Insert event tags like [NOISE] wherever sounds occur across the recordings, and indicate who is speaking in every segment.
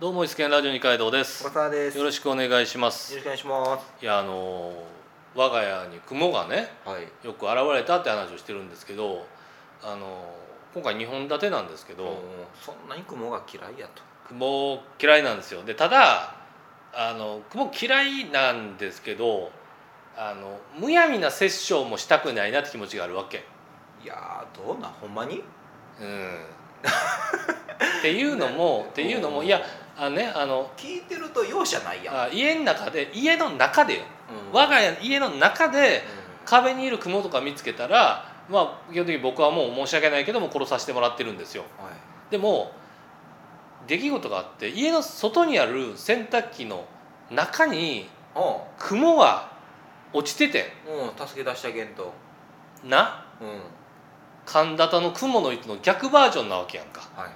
Speaker 1: どうも、イスケンラジオ二階堂です。
Speaker 2: 小沢です。よ
Speaker 1: よろしくお願いします。
Speaker 2: ろしくお願いします。
Speaker 1: いや、あのー我が家に雲がね、
Speaker 2: はい。
Speaker 1: よく現れたって話をしてるんですけど。あのー今回2本立てなんですけど、
Speaker 2: もうそんなに雲が嫌いやと。
Speaker 1: 雲嫌いなんですよ。で、ただ。あの雲嫌いなんですけど。あのむやみな殺生もしたくないなって気持ちがあるわけ。
Speaker 2: いやーどうなん？ほんまに？
Speaker 1: うん。[LAUGHS] っていうのも、っていうのも、いや、あのね、あの。
Speaker 2: 聞いてると容赦ないやん。
Speaker 1: あ家の中で家の中でよ
Speaker 2: うん
Speaker 1: 我が家家の中で
Speaker 2: う
Speaker 1: 壁にいる雲とか見つけたらまあ基本的に僕はもう申し訳ないけども殺させてもらってるんですよ
Speaker 2: んはい。
Speaker 1: でも出来事があって家の外にある洗濯機の中に
Speaker 2: お
Speaker 1: 雲が落ちてて
Speaker 2: うんうん助け出してあげんと。
Speaker 1: んな？
Speaker 2: うん
Speaker 1: 神田田の雲の糸の逆バージョンなわけやんか
Speaker 2: はい。
Speaker 1: で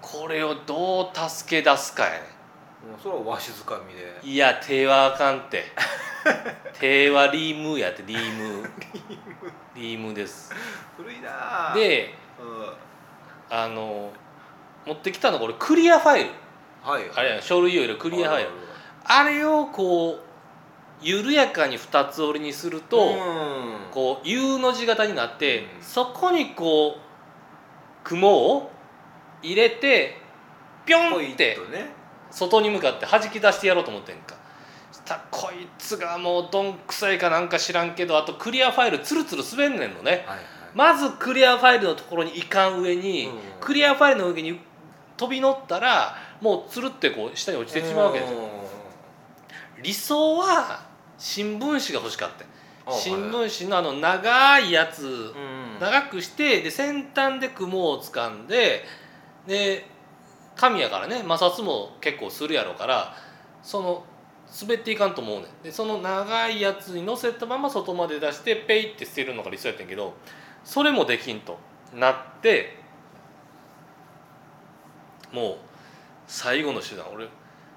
Speaker 1: これをどう助け出すかやね
Speaker 2: もうそれはわしづかみで。
Speaker 1: んいや手はあかんって [LAUGHS] 手はリームやってリームリームです
Speaker 2: 古いなー。
Speaker 1: で
Speaker 2: うん。
Speaker 1: あの持ってきたのがこれクリアファイル
Speaker 2: はい。
Speaker 1: あれやん書類を入れるクリアファイル
Speaker 2: ル。
Speaker 1: あれをこう緩やかに二つ折りにすると、
Speaker 2: うん。
Speaker 1: こう U の字型になって、
Speaker 2: うん
Speaker 1: そこにこう雲を入れてピョンって。外に向かって弾き出してやろうと思ってんか。したらこいつがもうどんくさいかなんか知らんけどあとクリアファイルツルツル滑んねんのね。
Speaker 2: はいはい。
Speaker 1: まずクリアファイルのところにいかん上に、
Speaker 2: うん。
Speaker 1: クリアファイルの上に飛び乗ったらもうつるってこう下に落ちてしまうわけですよ。理想は新聞紙が欲しかった
Speaker 2: うん
Speaker 1: 新聞紙のあの長いやつ
Speaker 2: うん。
Speaker 1: 長くしてで先端で雲を掴んでで紙やからね摩擦も結構するやろうからその滑っていかんと思うねんでその長いやつに乗せたまま外まで出してペイって捨てるのが理想やったんやけどそれもできんとなってもう最後の手段俺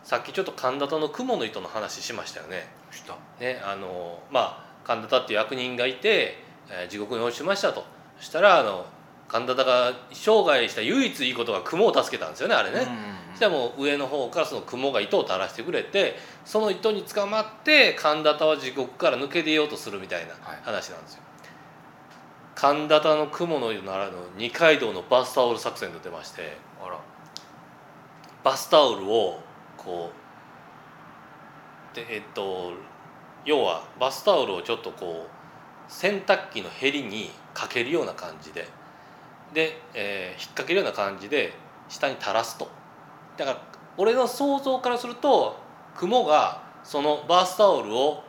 Speaker 1: さっきちょっと神田田の雲の糸の話しましたよね。
Speaker 2: した。
Speaker 1: ねあのまあ神田田っていう役人がいて、えー地獄に落ちましたとそしたらあの神田田が生涯した唯一いいことが雲を助けたんですよねあれね。そしたらもう上の方からその雲が糸を垂らしてくれてその糸に捕まって神田田は地獄から抜け出ようとするみたいな
Speaker 2: はい
Speaker 1: 話なんですよ。神田田の雲の糸ならぬ二階堂のバスタオル作戦と出まして
Speaker 2: あら。
Speaker 1: バスタオルをこうでえっと要はバスタオルをちょっとこう洗濯機のヘリにかけるような感じでで、えー引っ掛けるような感じで下に垂らすと。だから俺の想像からすると雲がそのバスタオルを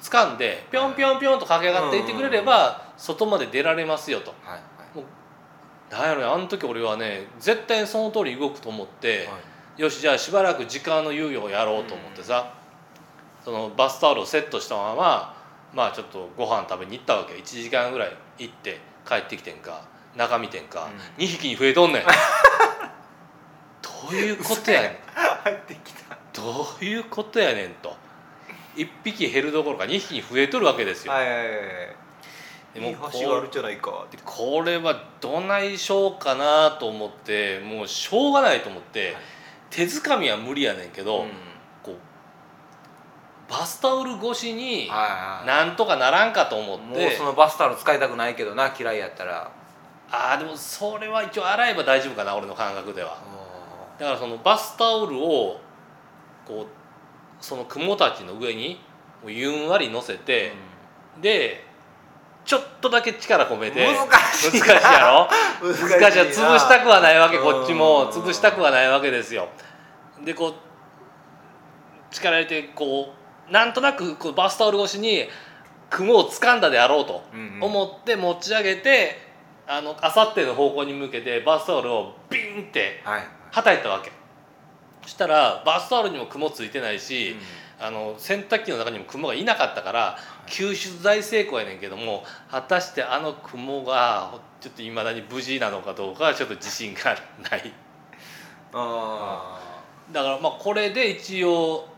Speaker 1: 掴んでぴょんぴょんぴょんと駆け上がっていってくれれば外まで出られますよと。
Speaker 2: はいはい。
Speaker 1: やろねあの時俺はね絶対にその通り動くと思って、
Speaker 2: はい。
Speaker 1: よしじゃあしばらく時間の猶予をやろうと思ってさ、そのバスタオルをセットしたまままあちょっとご飯食べに行ったわけ。1時間ぐらい行って帰ってきてんか中見てん。か、2匹に増えとんねん。[LAUGHS] どういうことやねん。
Speaker 2: 入ってきた。
Speaker 1: どういうことやねんと。1匹減るどころか2匹に増えとるわけですよ、
Speaker 2: はいはいはいはい。
Speaker 1: でもこれはどないしようかなと思ってもうしょうがないと思って、
Speaker 2: はい。
Speaker 1: 手づかみは無理やねんけど、
Speaker 2: うん。
Speaker 1: こうバスタオル越しに
Speaker 2: はいはい。
Speaker 1: なんとかならんかと思っ
Speaker 2: もう
Speaker 1: て
Speaker 2: そのバスタオル使いたくないけどな嫌いやったら。
Speaker 1: ああでもそれは一応洗えば大丈夫かな俺の感覚では。
Speaker 2: あ
Speaker 1: だからそのバスタオルをこうその雲たちの上にゆんわり乗せ
Speaker 2: ー
Speaker 1: て、でちょっとだけ力込めて。
Speaker 2: 難しいな。
Speaker 1: 難しいやろ？[LAUGHS]
Speaker 2: 難しい
Speaker 1: 難しいや潰したくはないわけ
Speaker 2: うん
Speaker 1: こっちも。潰したくはないわけですよ。でこう力入れてこうなんとなくこうバスタオル越しに雲を掴んだであろうと
Speaker 2: うんうん。
Speaker 1: 思って持ち上げてあのあさっての方向に向けてバスタオルをビーンって
Speaker 2: はい。
Speaker 1: はたいたわけ。そしたらバスタオルにも雲ついてないし、あの洗濯機の中にも雲がいなかったから救出大成功やねんけども果たしてあの雲がちょっといまだに無事なのかどうかはちょっと自信がない。
Speaker 2: あ
Speaker 1: だからまあこれで一応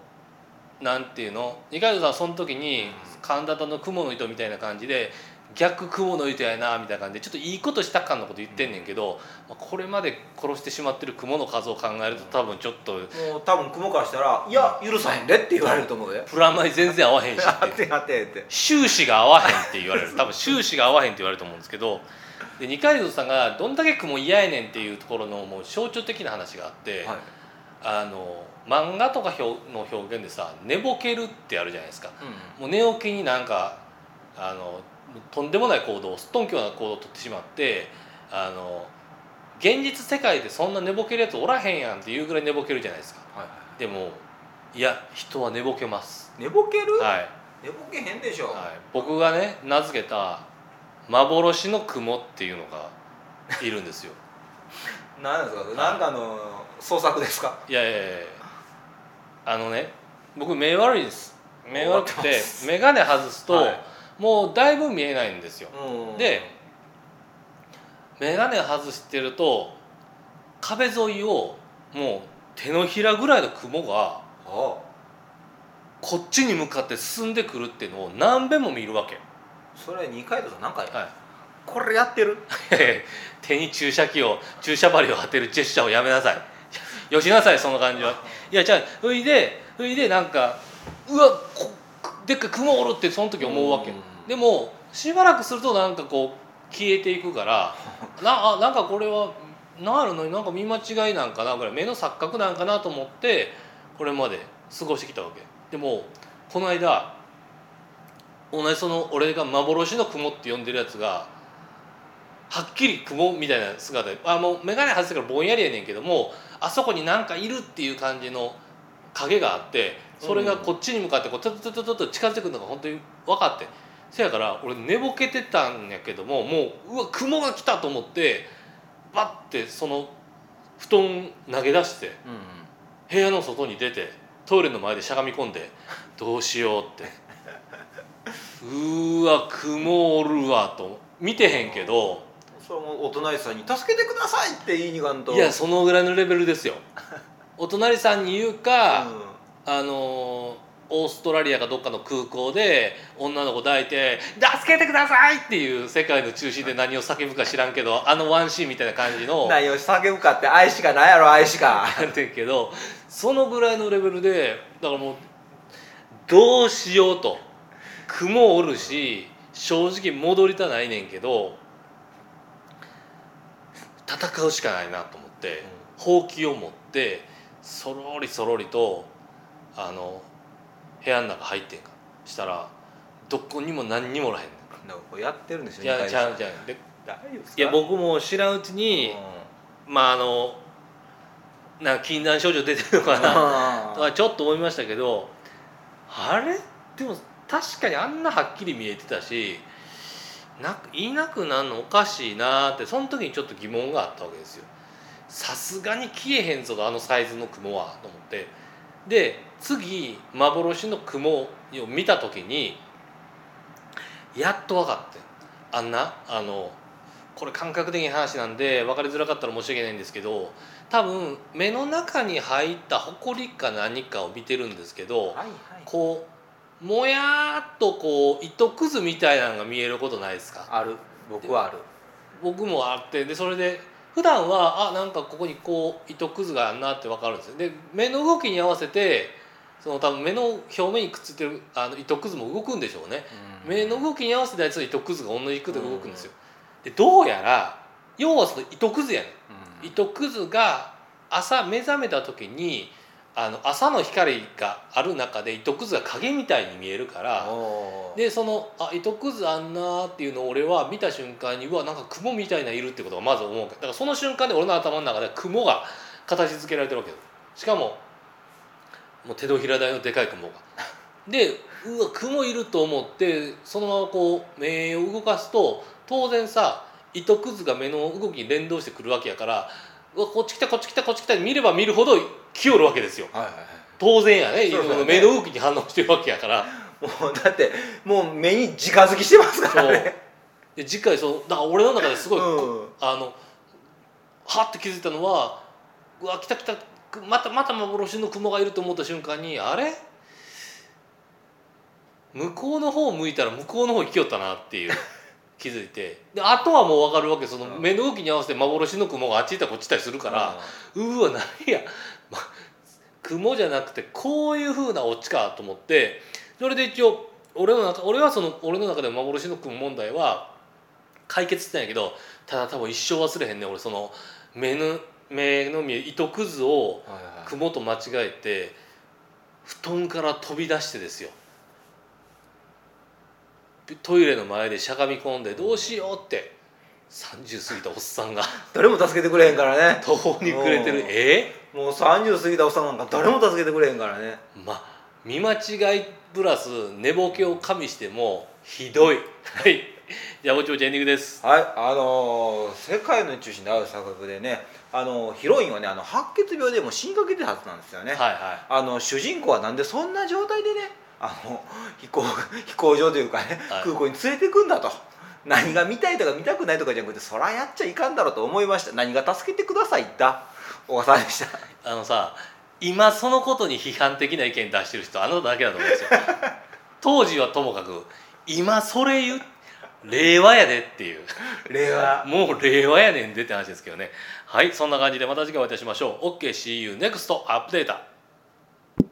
Speaker 1: なんていうの？二階堂さんはその時に神田田の雲の糸みたいな感じで逆雲の糸やなみたいな感じでちょっといいことした感のこと言ってんねんけど、まあ、これまで殺してしまってる雲の数を考えると多分ちょっと
Speaker 2: もう多分雲からしたら「いや許さへんで」って言われると思うで。
Speaker 1: プラマイ全然合わへんし
Speaker 2: や
Speaker 1: っ [LAUGHS]
Speaker 2: ってって。
Speaker 1: 収支が合わへんって言われる。多分収支が合わへんって言われると思うんですけどで二階堂さんがどんだけ雲嫌やねんっていうところのもう象徴的な話があって、
Speaker 2: はい。
Speaker 1: あの漫画とか表の表現でさ寝ぼけるってあるじゃないですか。
Speaker 2: う
Speaker 1: もう寝起きになんかあのとんでもない行動すっとんきょうな行動をとってしまってあの現実世界でそんな寝ぼけるやつおらへんやんっていうぐらい寝ぼけるじゃないですか。
Speaker 2: んはいはい。
Speaker 1: でもいや人は寝ぼけます。
Speaker 2: 寝ぼける、
Speaker 1: はい、
Speaker 2: 寝ぼけへんでしょ、
Speaker 1: はい、僕がね名付けた幻の雲っていうのがいるんですよ。[LAUGHS]
Speaker 2: なんですか、なんかの創作ですか？
Speaker 1: いやいやいやあのね僕目悪いです。目悪く
Speaker 2: て
Speaker 1: 眼鏡外すと、
Speaker 2: はい
Speaker 1: もうだいぶ見えないんですよ。
Speaker 2: うん。
Speaker 1: で眼鏡外してると壁沿いをもう手のひらぐらいの雲がこっちに向かって進んでくるっていうのを何べんも見るわけ、
Speaker 2: それ二階堂さん何回、
Speaker 1: はい、
Speaker 2: これやってる？[LAUGHS]
Speaker 1: 手に注射器を注射針を当てるジェスチャーをやめなさい。よしなさいその感じは。いやじゃあそれでそれでなんかうわこでっかい雲おるってその時思うわけ
Speaker 2: うん。
Speaker 1: でもしばらくするとなんかこう消えていくから [LAUGHS] なあなんかこれはなんやろななんか見間違いなんかなぐらい目の錯覚なんかなと思ってこれまで過ごしてきたわけ。でもこの間同じその俺が幻の雲って呼んでるやつがはっきり雲みたいな姿であもう眼鏡外してからぼんやりやねんけどもあそこになんかいるっていう感じの影があってそれがこっちに向かってこうトトトトトト近づいてくるのが本当に分かって。せやから俺寝ぼけてたんやけどももううわ雲が来たと思ってバッてその布団投げ出して
Speaker 2: うん
Speaker 1: 部屋の外に出てトイレの前でしゃがみ込んでどうしようって。うーわ雲おるわと見てへんけど
Speaker 2: それもお隣さんに「助けてください」って言いにがんと。
Speaker 1: いやそのぐらいのレベルですよ。お隣さんに言うか、
Speaker 2: うん
Speaker 1: あのーオーストラリアかどっかの空港で女の子抱いて「助けてください!」っていう世界の中心で何を叫ぶか知らんけどあのワンシーンみたいな感じの
Speaker 2: 何を叫ぶかって愛しかないやろ愛しか
Speaker 1: やってんけどそのぐらいのレベルでだからもうどうしようと雲おるし正直戻りたないねんけど戦うしかないなと思って、ほうきを持ってそろりそろりとあの部屋の中入ってんか。したらどこにも何にもおらへんね
Speaker 2: なんかこうやってるんです
Speaker 1: ん
Speaker 2: よ
Speaker 1: いやちゃうちゃう。でいや僕も知らんうちに、まああのなんか禁断症状出てるのかな。と
Speaker 2: あ
Speaker 1: はちょっと思いましたけどあれ？でも確かにあんなはっきり見えてたしなくいなくなるのおかしいなってその時にちょっと疑問があったわけですよ。さすがに消えへんぞあのサイズの雲はと思ってで次幻の雲を見た時にやっと分かってあんなあのこれ感覚的な話なんで分かりづらかったら申し訳ないんですけど多分目の中に入ったほこりか何かを見てるんですけど
Speaker 2: はいはい。
Speaker 1: こうもやーっとこう糸くずみたいなのが見えることないですか？
Speaker 2: ある。僕はある。
Speaker 1: 僕もあってでそれで普段はあなんかここにこう糸くずがあるなって分かるんですよ。で目の動きに合わせてその多分目の表面にくっついてるあの糸くずも動くんでしょうね。目の動きに合わせたやつの糸くずが同じくで動くんですよ。でどうやら要はその糸くずやねん。
Speaker 2: うん。
Speaker 1: 糸くずが朝目覚めた時にあの朝の光がある中で糸くずが影みたいに見えるからでそのあ糸くずあんなーっていうのを俺は見た瞬間にうわなんか雲みたいないるってことがまず思うだからその瞬間で俺の頭の中で雲が形付けられてるわけよ。しかももう手のひら大のでかい雲が。でうわ雲いると思ってそのままこう目を動かすと当然さ糸くずが目の動きに連動してくるわけやからこっち来たこっち来たこっち来た見れば見るほど来よるわけですよ。
Speaker 2: はいはいはい。
Speaker 1: 当然やね。目の動きに反応してるわけやから。
Speaker 2: もうだってもう目に直づきしてますからね。
Speaker 1: で次回そうだから俺の中ですごい、
Speaker 2: うん。
Speaker 1: あのはって気づいたのはうわ来た来たくまたまた幻の雲がいると思った瞬間にあれ？向こうの方向いたら向こうの方行きよったなっていう気づいて。であとはもう分かるわけその
Speaker 2: うん。
Speaker 1: 目の動きに合わせて幻の雲があっち行ったりこっち行ったりするから、うーわ何や、ま、雲じゃなくてこういう風なオチかと思ってそれで一応俺の中俺はその俺の中でも幻の雲問題は解決してないけどただ多分一生忘れへんね俺その目の目の見え糸くずを雲と間違えて布団から飛び出してですよトイレの前でしゃがみ込んでどうしようって30過ぎたおっさんが。
Speaker 2: 誰も助けてくれへんからね。
Speaker 1: 途方に暮れてる。
Speaker 2: う。ん
Speaker 1: え？
Speaker 2: もう30過ぎたおっさんなんか誰も助けてくれへんからね。
Speaker 1: まあ見間違いプラス寝ぼけを加味してもひどい。はい。じゃあぼちぼちエンディングです。
Speaker 2: はい。あのー世界の中心である作曲でねあのヒロインはねあの白血病でも死にかけてるはずなんですよね、
Speaker 1: はいは
Speaker 2: あの主人公はなんでそんな状態でねあの飛行飛行場というかね、
Speaker 1: はい。
Speaker 2: 空港に連れてくんだと。何が見たいとか見たくないとかじゃなくてそらやっちゃいかんだろうと思いました。何が助けてくださいだ。小笠原でした。
Speaker 1: あのさ今そのことに批判的な意見出してる人あなただけだと思うんですよ。[LAUGHS] 当時はともかく今それ言う令和やでっていう。
Speaker 2: 令和。
Speaker 1: もう令和やねんでって話ですけどね。はいそんな感じでまた次回お会いいたしましょう。OKSeeYouNEXT アップデート